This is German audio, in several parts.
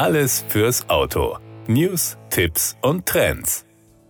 Alles fürs Auto. News, Tipps und Trends.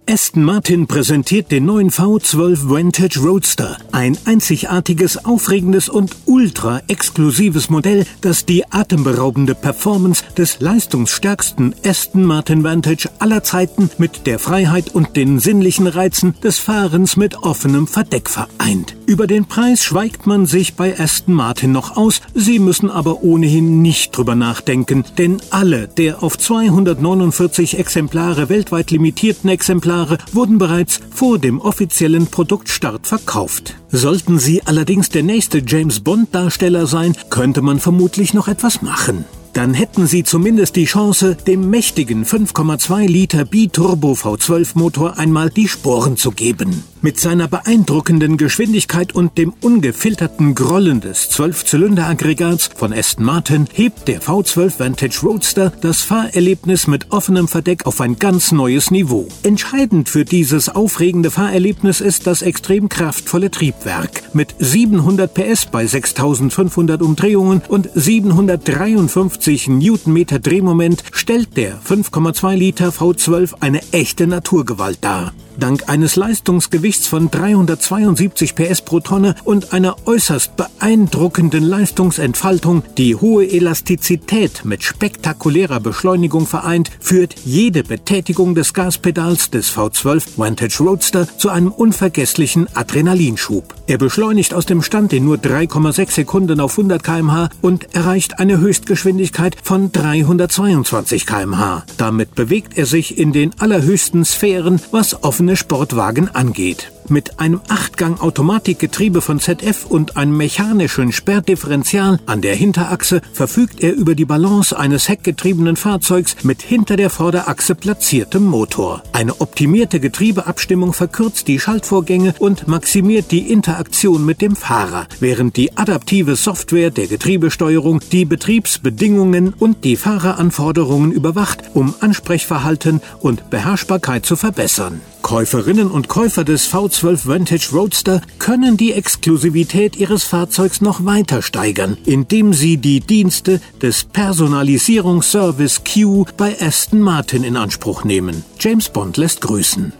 Aston Martin präsentiert den neuen V12 Vantage Roadster, ein einzigartiges, aufregendes und ultra exklusives Modell, das die atemberaubende Performance des leistungsstärksten Aston Martin Vantage aller Zeiten mit der Freiheit und den sinnlichen Reizen des Fahrens mit offenem Verdeck vereint. Über den Preis schweigt man sich bei Aston Martin noch aus, sie müssen aber ohnehin nicht drüber nachdenken, denn alle der auf 249 Exemplare weltweit limitierten Exemplare wurden bereits vor dem offiziellen Produktstart verkauft. Sollten sie allerdings der nächste James Bond-Darsteller sein, könnte man vermutlich noch etwas machen dann hätten Sie zumindest die Chance, dem mächtigen 5,2 Liter Biturbo V12 Motor einmal die Sporen zu geben. Mit seiner beeindruckenden Geschwindigkeit und dem ungefilterten Grollen des 12-Zylinder-Aggregats von Aston Martin hebt der V12 Vantage Roadster das Fahrerlebnis mit offenem Verdeck auf ein ganz neues Niveau. Entscheidend für dieses aufregende Fahrerlebnis ist das extrem kraftvolle Triebwerk. Mit 700 PS bei 6500 Umdrehungen und 753 Newtonmeter Drehmoment stellt der 5,2 Liter V12 eine echte Naturgewalt dar. Dank eines Leistungsgewichts von 372 PS pro Tonne und einer äußerst beeindruckenden Leistungsentfaltung, die hohe Elastizität mit spektakulärer Beschleunigung vereint, führt jede Betätigung des Gaspedals des V12 Vantage Roadster zu einem unvergesslichen Adrenalinschub. Er beschleunigt aus dem Stand in nur 3,6 Sekunden auf 100 km/h und erreicht eine Höchstgeschwindigkeit von 322 km/h. Damit bewegt er sich in den allerhöchsten Sphären, was offene Sportwagen angeht. Mit einem Achtgang-Automatikgetriebe von ZF und einem mechanischen Sperrdifferential an der Hinterachse verfügt er über die Balance eines heckgetriebenen Fahrzeugs mit hinter der Vorderachse platziertem Motor. Eine optimierte Getriebeabstimmung verkürzt die Schaltvorgänge und maximiert die Interaktion mit dem Fahrer, während die adaptive Software der Getriebesteuerung die Betriebsbedingungen und die Fahreranforderungen überwacht, um Ansprechverhalten und Beherrschbarkeit zu verbessern. Käuferinnen und Käufer des V12 Vantage Roadster können die Exklusivität ihres Fahrzeugs noch weiter steigern, indem sie die Dienste des Personalisierungsservice Q bei Aston Martin in Anspruch nehmen. James Bond lässt grüßen.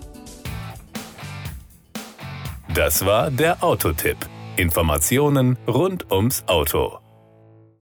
Das war der Autotipp. Informationen rund ums Auto.